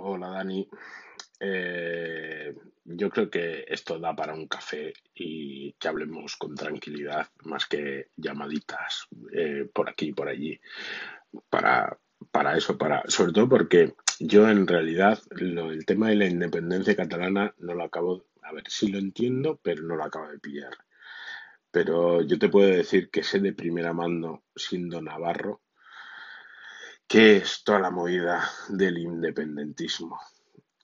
Hola Dani. Eh, yo creo que esto da para un café y que hablemos con tranquilidad, más que llamaditas eh, por aquí y por allí, para, para eso, para, sobre todo porque yo en realidad lo, el tema de la independencia catalana no lo acabo, a ver si lo entiendo, pero no lo acabo de pillar. Pero yo te puedo decir que sé de primera mano, siendo navarro, qué es toda la movida del independentismo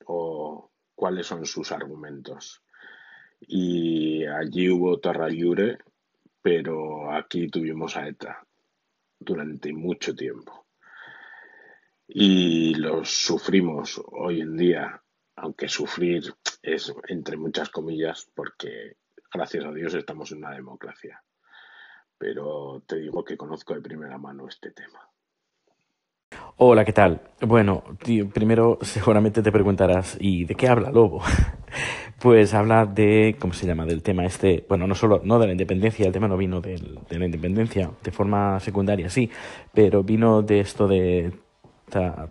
o cuáles son sus argumentos. Y allí hubo Tarrayure, pero aquí tuvimos a ETA durante mucho tiempo. Y los sufrimos hoy en día, aunque sufrir es entre muchas comillas, porque gracias a Dios estamos en una democracia. Pero te digo que conozco de primera mano este tema. Hola, ¿qué tal? Bueno, tío, primero seguramente te preguntarás, ¿y de qué habla Lobo? Pues habla de, ¿cómo se llama? Del tema este, bueno, no solo, no de la independencia, el tema no vino de, la independencia, de forma secundaria, sí, pero vino de esto de ta,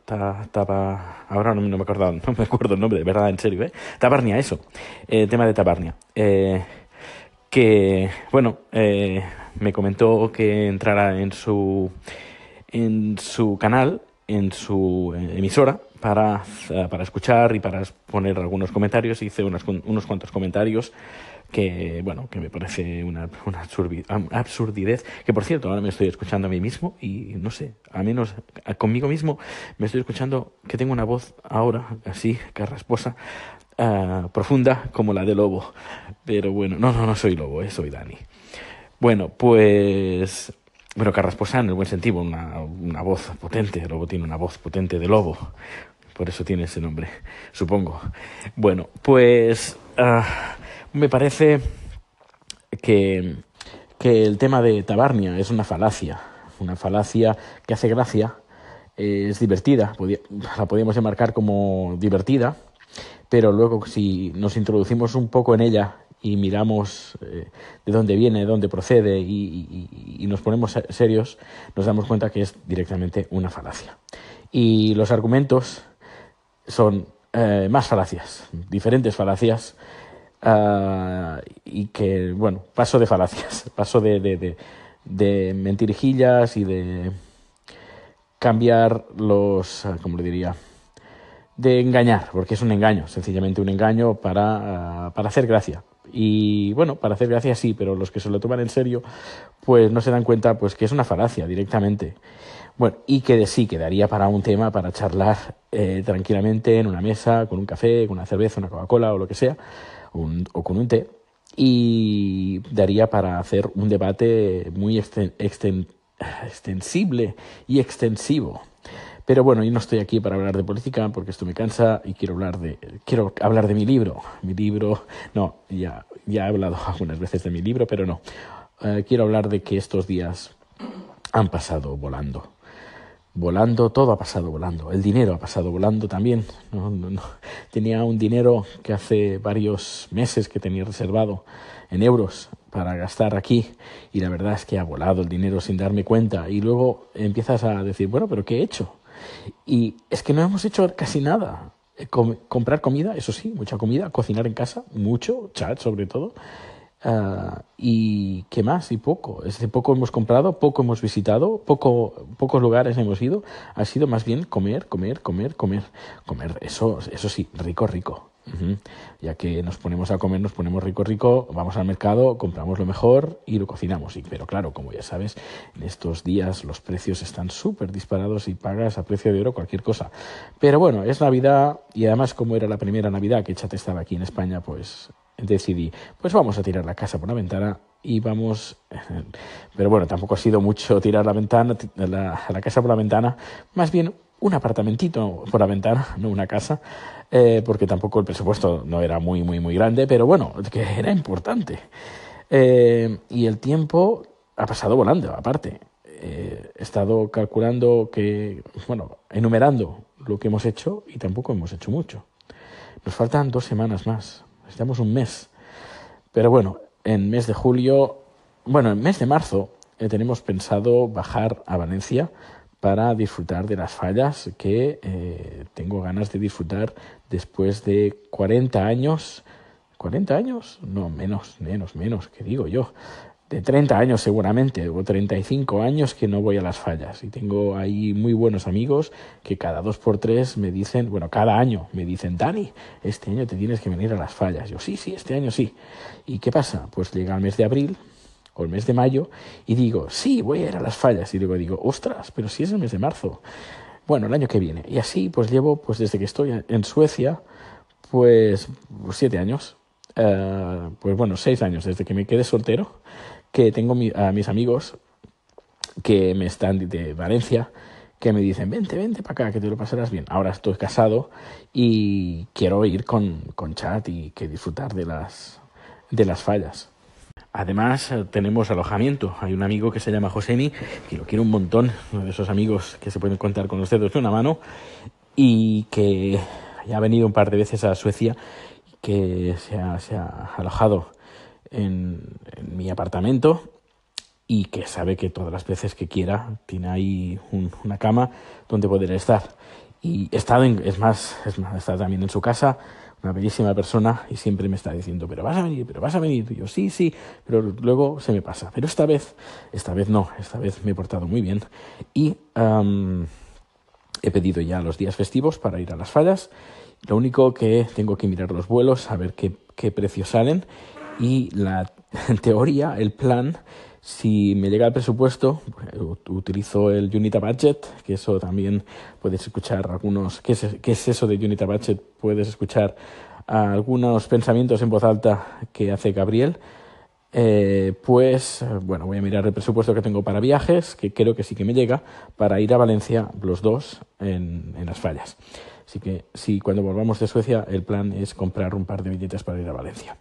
ahora no, me acuerdo, no me acuerdo el nombre, de verdad, en serio, ¿eh? Tabarnia, eso, el tema de Tabarnia. Eh, que, bueno, eh, me comentó que entrara en su, en su canal en su emisora para, eh, para escuchar y para poner algunos comentarios. Hice unos, unos cuantos comentarios que, bueno, que me parece una, una absurdidez. Que, por cierto, ahora me estoy escuchando a mí mismo y, no sé, a menos conmigo mismo me estoy escuchando que tengo una voz ahora así, carrasposa, uh, profunda como la de Lobo. Pero bueno, no, no, no soy Lobo, eh, soy Dani. Bueno, pues bueno, carrasposa en el buen sentido, una, una voz potente. El lobo tiene una voz potente de lobo. Por eso tiene ese nombre, supongo. Bueno, pues uh, me parece que, que el tema de Tabarnia es una falacia. Una falacia que hace gracia, es divertida, la podríamos enmarcar como divertida, pero luego si nos introducimos un poco en ella y miramos eh, de dónde viene, de dónde procede y, nos ponemos serios, nos damos cuenta que es directamente una falacia. Y los argumentos son eh, más falacias, diferentes falacias, uh, y que, bueno, paso de falacias, paso de, de, de, mentirijillas y de cambiar los, ¿cómo le diría? de engañar, porque es un engaño, sencillamente un engaño para, uh, para hacer gracia, y bueno, para hacer gracia sí, pero los que se lo toman en serio, pues no se dan cuenta pues que es una falacia directamente. Bueno, y que de sí quedaría para un tema para charlar eh, tranquilamente en una mesa, con un café, con una cerveza, una Coca-Cola o lo que sea, o con un té, y daría para hacer un debate muy exten, extensible y extensivo. Pero bueno, yo no estoy aquí para hablar de política porque esto me cansa y quiero hablar de quiero hablar de mi libro. Mi libro, no, ya ya he hablado algunas veces de mi libro, pero no. Uh, quiero hablar de que estos días han pasado volando. Volando, todo ha pasado volando. El dinero ha pasado volando también. No. Tenía un dinero que hace varios meses que tenía reservado en euros para gastar aquí y la verdad es que ha volado el dinero sin darme cuenta y luego empiezas a decir, bueno, pero ¿qué he hecho? Y es que no hemos hecho casi nada. Com comprar comida, eso sí, mucha comida, cocinar en casa, mucho, chat sobre todo. Uh, y qué más y poco. Es decir, poco hemos comprado, poco hemos visitado, poco, pocos lugares hemos ido. Ha sido más bien comer, comer, comer, comer, comer. Eso, eso sí, rico, rico. Ya que nos ponemos a comer, nos ponemos rico, rico, vamos al mercado, compramos lo mejor y lo cocinamos. Pero claro, como ya sabes, en estos días los precios están súper disparados y pagas a precio de oro cualquier cosa. Pero bueno, es Navidad y además como era la primera Navidad que Chate estaba aquí en España, pues decidí, pues vamos a tirar la casa por la ventana y vamos, pero bueno, tampoco ha sido mucho tirar la ventana, la, la casa por la ventana, más bien un apartamentito por la ventana, no una casa, eh, porque tampoco el presupuesto no era muy, muy, muy grande, pero bueno, que era importante. Eh, y el tiempo ha pasado volando, aparte. Eh, he estado calculando que, bueno, enumerando lo que hemos hecho y tampoco hemos hecho mucho. Nos faltan dos semanas más, necesitamos un mes. Pero bueno, en mes de julio, bueno, en mes de marzo tenemos pensado bajar a Valencia para disfrutar de las fallas que eh, tengo ganas de disfrutar después de 40 años. ¿40 años? No, menos, menos, menos, que digo yo de 30 años seguramente, o 35 años que no voy a las fallas. Y tengo ahí muy buenos amigos que cada dos por tres me dicen, bueno, cada año me dicen, Dani, este año te tienes que venir a las fallas. Yo, sí, sí, este año sí. ¿Y qué pasa? Pues llega el mes de abril o el mes de mayo y digo, sí, voy a ir a las fallas. Y luego digo, ostras, pero si es el mes de marzo. Bueno, el año que viene. Y así pues llevo, pues desde que estoy en Suecia, pues siete años. Eh, pues bueno, seis años desde que me quedé soltero que tengo a mis amigos que me están de Valencia, que me dicen, vente, vente para acá, que te lo pasarás bien. Ahora estoy casado y quiero ir con, con chat y que disfrutar de las, de las fallas. Además, eh, tenemos alojamiento. Hay un amigo que se llama Josemi, que lo quiero un montón, uno de esos amigos que se pueden contar con los dedos de una mano, y que ya ha venido un par de veces a Suecia, que se ha, alojado en, mi apartamento y que sabe que todas las veces que quiera tiene ahí una cama donde poder estar. Y estado, en, es más, es más, está también en su casa, una bellísima persona, y siempre me está diciendo, pero vas a venir, pero vas a venir. Y yo, sí, sí, pero luego se me pasa. Pero esta vez, esta vez no, esta vez me he portado muy bien. Y he pedido ya los días festivos para ir a las fallas. Lo único que tengo que mirar los vuelos, a ver qué, qué precios salen y la en teoría, el plan, si me llega el presupuesto, utilizo el Unita Budget, que eso también puedes escuchar algunos, ¿qué es, eso de Unita Budget? Puedes escuchar algunos pensamientos en voz alta que hace Gabriel. Eh, pues bueno, voy a mirar el presupuesto que tengo para viajes, que creo que sí que me llega, para ir a Valencia los dos en las fallas. Así que si cuando volvamos de Suecia el plan es comprar un par de billetes para ir a Valencia.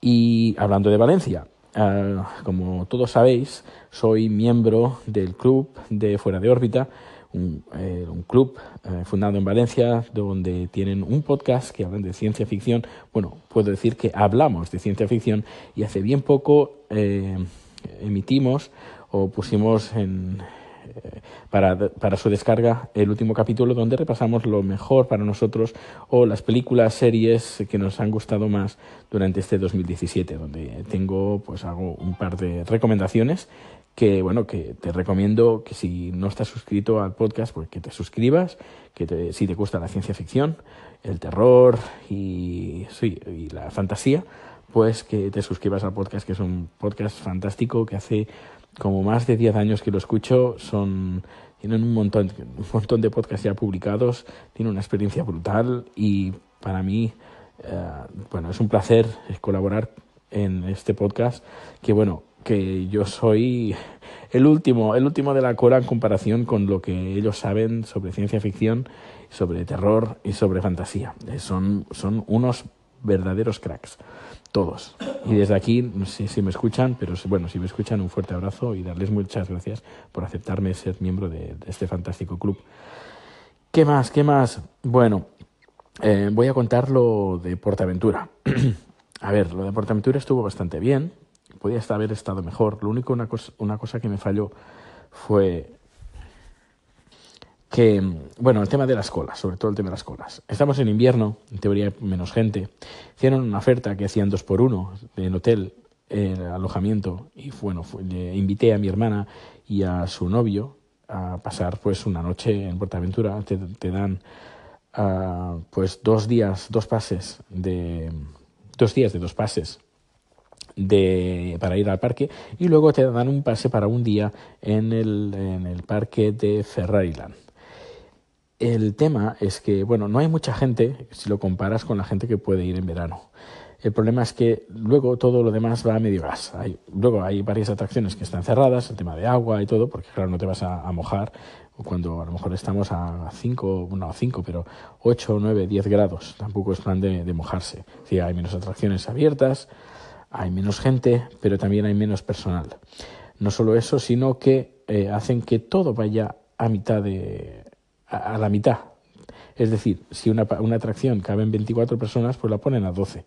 Y hablando de Valencia, eh, como todos sabéis, soy miembro del club de Fuera de órbita, un, eh, club eh, fundado en Valencia donde tienen un podcast que hablan de ciencia ficción. Bueno, puedo decir que hablamos de ciencia ficción y hace bien poco emitimos o pusimos en, para, para, su descarga el último capítulo donde repasamos lo mejor para nosotros o las películas, series que nos han gustado más durante este 2017, donde tengo pues hago un par de recomendaciones que bueno que te recomiendo que si no estás suscrito al podcast pues que te suscribas que si te gusta la ciencia ficción el terror y, sí, y la fantasía pues que te suscribas al podcast que es un podcast fantástico que hace como más de 10 años que lo escucho, son tienen un montón, un montón de podcasts ya publicados, tienen una experiencia brutal y para mí, eh, bueno, es un placer colaborar en este podcast, que bueno, que yo soy el último, el último de la cola en comparación con lo que ellos saben sobre ciencia ficción, sobre terror y sobre fantasía. Son, son unos verdaderos cracks todos. Y desde aquí, no sé si me escuchan, pero bueno, si me escuchan, un fuerte abrazo y darles muchas gracias por aceptarme ser miembro de, este fantástico club. ¿Qué más? ¿Qué más? Bueno, eh, voy a contar lo de Portaventura. a ver, lo de Portaventura estuvo bastante bien. Podía haber estado mejor. Lo único, una cosa, una cosa que me falló fue que, bueno, el tema de las colas, sobre todo el tema de las colas. Estamos en invierno, en teoría menos gente. Hicieron una oferta que hacían dos por uno en hotel, el alojamiento, y bueno, le invité a mi hermana y a su novio a pasar pues una noche en Portaventura. Te, te dan uh, pues dos días, dos pases de dos días de dos pases de, para ir al parque y luego te dan un pase para un día en el, en el parque de Ferrariland. El tema es que, bueno, no hay mucha gente si lo comparas con la gente que puede ir en verano. El problema es que luego todo lo demás va a medio gas. Luego hay varias atracciones que están cerradas, el tema de agua y todo, porque claro, no te vas a, mojar cuando a lo mejor estamos a 5, no a 5, pero 8, 9, 10 grados. Tampoco es plan de, mojarse. Sí, hay menos atracciones abiertas, hay menos gente, pero también hay menos personal. No solo eso, sino que eh, hacen que todo vaya a mitad de, a, la mitad. Es decir, si una, una atracción cabe en 24 personas, pues la ponen a 12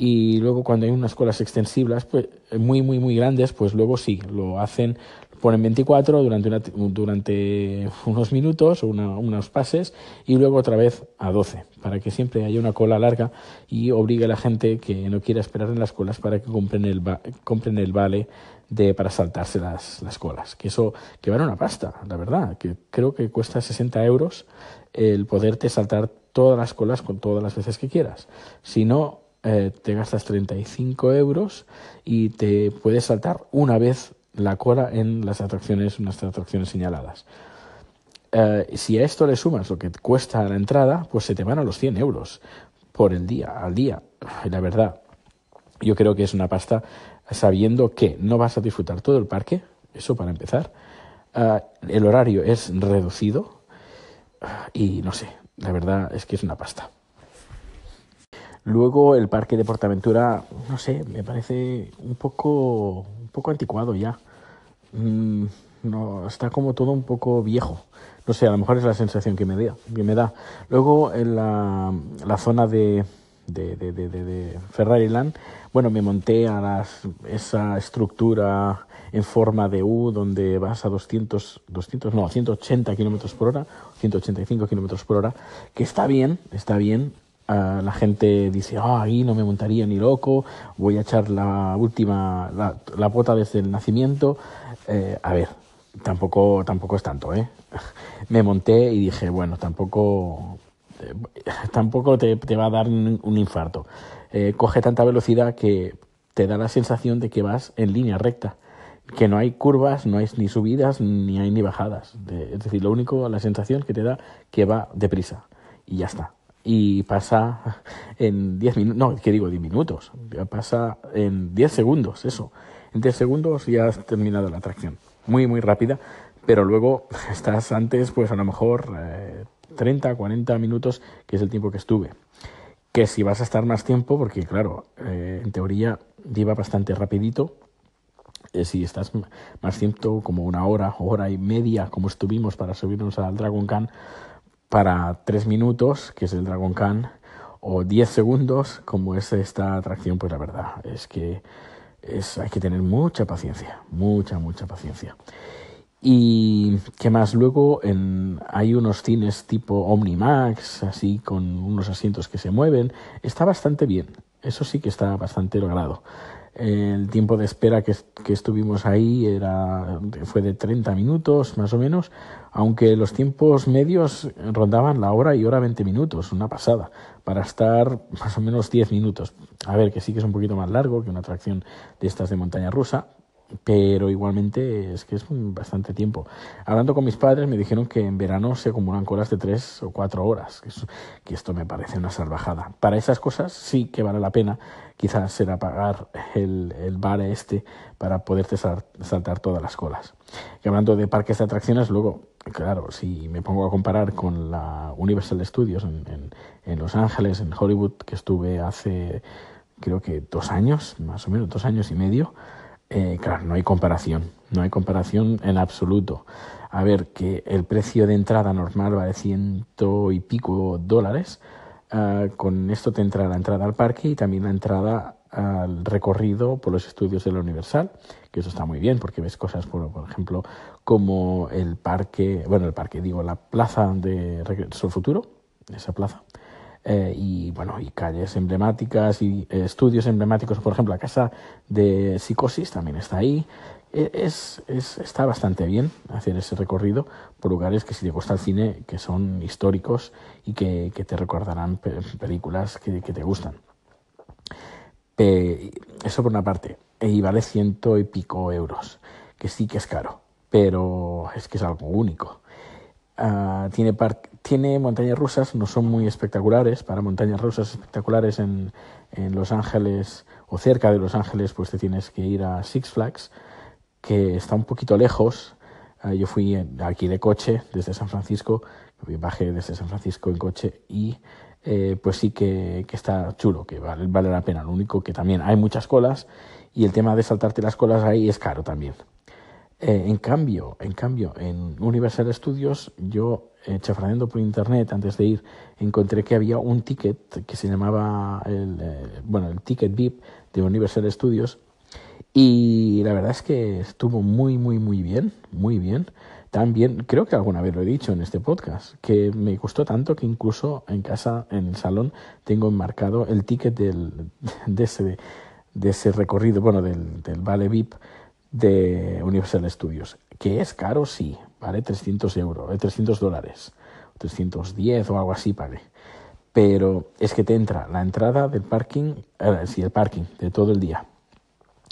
y luego cuando hay unas colas extensibles pues muy muy muy grandes pues luego sí lo hacen ponen 24 durante, durante unos minutos, una, unos pases, y luego otra vez a 12, para que siempre haya una cola larga y obligue a la gente que no quiera esperar en las colas para que compren el, compren el vale de, para saltarse las, las colas. Que eso que vale una pasta, la verdad, que creo que cuesta 60 euros el poderte saltar todas las colas con todas las veces que quieras. Si no, eh, te gastas 35 euros y te puedes saltar una vez la cola en las atracciones, unas atracciones señaladas. Eh, si a esto le sumas lo que cuesta la entrada, pues se te van a los 100 euros por el día, al día. La verdad, yo creo que es una pasta sabiendo que no vas a disfrutar todo el parque, eso para empezar. Eh, el horario es reducido y no sé, la verdad es que es una pasta. Luego el parque de Portaventura, no sé, me parece un poco, un poco anticuado ya. Mm, no, está como todo un poco viejo. No sé, a lo mejor es la sensación que me da. Que me da. Luego en la, la zona de, de, de, de, de Ferrari Land, bueno, me monté a las, esa estructura en forma de U donde vas a 200, 200 no, 180 kilómetros por hora, 185 kilómetros por hora, que está bien, está bien, la gente dice, ah, ahí no me montaría ni loco, voy a echar la última, la, la pota desde el nacimiento. Eh, a ver, tampoco, tampoco es tanto, ¿eh? me monté y dije, bueno, tampoco, tampoco te, te, va a dar un, infarto. Eh, coge tanta velocidad que te da la sensación de que vas en línea recta que no hay curvas, no hay ni subidas, ni hay ni bajadas. es decir, lo único, la sensación que te da que va deprisa. Y ya está y pasa en 10 minutos, no, ¿qué digo? 10 minutos, pasa en 10 segundos, eso. En 10 segundos ya has terminado la atracción. Muy, muy rápida, pero luego estás antes, pues a lo mejor eh, 30, 40 minutos, que es el tiempo que estuve. Que si vas a estar más tiempo, porque claro, eh, en teoría lleva bastante rapidito, eh, si estás más tiempo, como una hora, hora y media, como estuvimos para subirnos al Dragon Khan, para tres minutos, que es el Dragon Khan, o 10 segundos, como es esta atracción, pues la verdad es que hay que tener mucha paciencia, mucha, mucha paciencia. Y qué más, luego en, hay unos cines tipo Omnimax, así con unos asientos que se mueven, está bastante bien, eso sí que está bastante logrado. El tiempo de espera que, que, estuvimos ahí era, fue de 30 minutos más o menos, aunque los tiempos medios rondaban la hora y hora 20 minutos, una pasada, para estar más o menos 10 minutos. A ver, que sí que es un poquito más largo que una atracción de estas de montaña rusa, pero igualmente es que es bastante tiempo. Hablando con mis padres me dijeron que en verano se acumulan colas de tres o cuatro horas, que, esto me parece una salvajada. Para esas cosas sí que vale la pena quizás será pagar el, el bar este para poderte saltar todas las colas. Y hablando de parques de atracciones, luego, claro, si me pongo a comparar con la Universal Studios en, en, en Los Ángeles, en Hollywood, que estuve hace creo que dos años, más o menos dos años y medio, eh, claro, no hay comparación, no hay comparación en absoluto. A ver, que el precio de entrada normal va de ciento y pico dólares, uh, con esto te entra la entrada al parque y también la entrada al recorrido por los estudios de la Universal, que eso está muy bien porque ves cosas, por, por ejemplo, como el parque, bueno, el parque, digo, la plaza de Regreso al Futuro, esa plaza, eh, y bueno, y calles emblemáticas y eh, estudios emblemáticos, por ejemplo, la casa de Psicosis también está ahí. E, es, es, está bastante bien hacer ese recorrido por lugares que si te gusta el cine, que son históricos y que, que te recordarán pe películas que, que, te gustan. Eso por una parte. Y vale ciento y pico euros, que sí que es caro, pero es que es algo único. Uh, tiene, tiene montañas rusas, no son muy espectaculares. Para montañas rusas espectaculares en, Los Ángeles o cerca de Los Ángeles, pues te tienes que ir a Six Flags, que está un poquito lejos. Uh, yo fui aquí de coche desde San Francisco, bajé desde San Francisco en coche y eh, pues sí que, está chulo, que vale, vale la pena. Lo único que también hay muchas colas y el tema de saltarte las colas ahí es caro también. Eh, en cambio, en cambio, en Universal Studios, yo eh, por internet antes de ir, encontré que había un ticket que se llamaba el, eh, bueno, el ticket VIP de Universal Studios, Y la verdad es que estuvo muy, muy, muy bien, muy bien. También, creo que alguna vez lo he dicho en este podcast, que me gustó tanto que incluso en casa, en el salón, tengo enmarcado el ticket del, de, ese, de ese recorrido, bueno, del, del Vale VIP de Universal Studios. Que es caro, sí, vale 300 euros, 300 eh, dólares, 310 o algo así, vale. Pero es que te entra la entrada del parking, eh, sí, el parking de todo el día.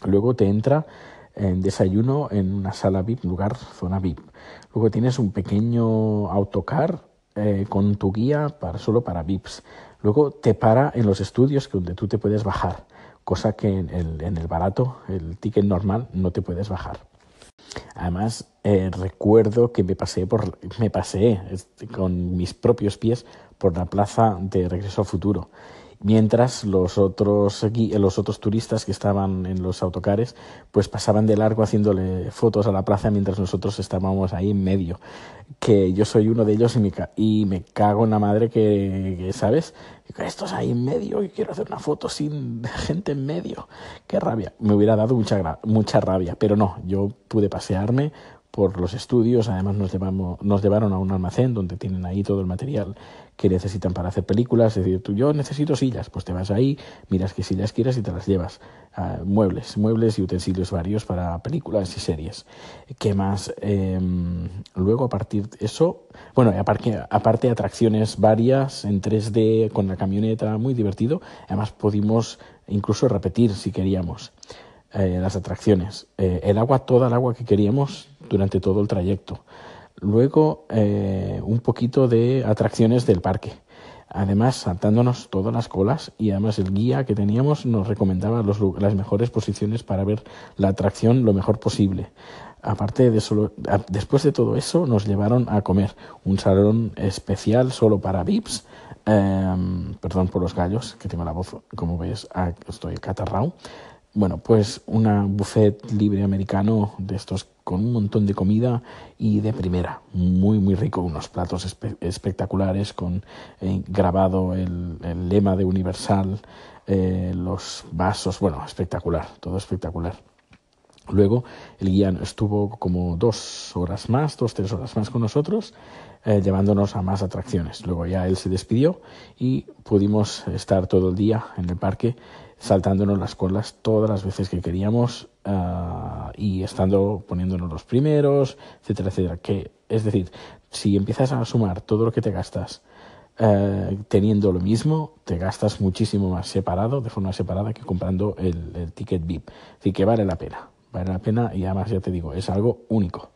Luego te entra en desayuno en una sala VIP, lugar zona VIP. Luego tienes un pequeño autocar eh, con tu guía para, solo para VIPs. Luego te para en los estudios donde tú te puedes bajar, cosa que en el, en el barato, el ticket normal, no te puedes bajar. Además, eh, recuerdo que me pasé con mis propios pies por la plaza de Regreso al Futuro mientras los otros, los otros turistas que estaban en los autocares pues pasaban de largo haciéndole fotos a la plaza mientras nosotros estábamos ahí en medio. Que yo soy uno de ellos y me, y me cago en la madre que, ¿sabes? Estos ahí en medio y quiero hacer una foto sin gente en medio. Qué rabia. Me hubiera dado mucha, mucha rabia, pero no, yo pude pasearme por los estudios, además nos, llevamos, nos llevaron a un almacén donde tienen ahí todo el material que necesitan para hacer películas, es decir, tú, yo necesito sillas, pues te vas ahí, miras qué sillas quieras y te las llevas. Muebles, muebles y utensilios varios para películas y series. ¿Qué más? Eh, luego, a partir de eso, bueno, aparte, aparte atracciones varias en 3D con la camioneta, muy divertido. Además, pudimos incluso repetir si queríamos. Eh, las atracciones. Eh, el agua, toda el agua que queríamos durante todo el trayecto. Luego, eh, un poquito de atracciones del parque. Además, saltándonos todas las colas y además el guía que teníamos nos recomendaba las mejores posiciones para ver la atracción lo mejor posible. Aparte de solo, después de todo eso, nos llevaron a comer un salón especial solo para VIPs. Em, perdón por los gallos, que tengo la voz, como ves, estoy catarrao. Bueno, pues una buffet libre americano de estos con un montón de comida y de primera, muy muy rico, unos platos espectaculares con eh, grabado el, lema de Universal, eh, los vasos, bueno, espectacular, todo espectacular. Luego el guía estuvo como dos horas más, dos, tres horas más con nosotros, eh, llevándonos a más atracciones. Luego ya él se despidió y pudimos estar todo el día en el parque saltándonos las colas todas las veces que queríamos uh, y estando poniéndonos los primeros, etcétera, etcétera. Que, es decir, si empiezas a sumar todo lo que te gastas uh, teniendo lo mismo, te gastas muchísimo más separado, de forma separada, que comprando el, el ticket VIP. Así que vale la pena, vale la pena y además ya te digo, es algo único.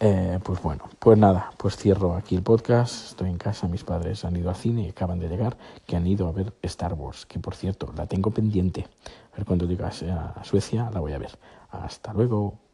Eh, pues bueno, pues nada, pues cierro aquí el podcast. Estoy en casa, mis padres han ido al cine y acaban de llegar, que han ido a ver Star Wars, que por cierto la tengo pendiente. A ver cuando llegas a Suecia la voy a ver. Hasta luego.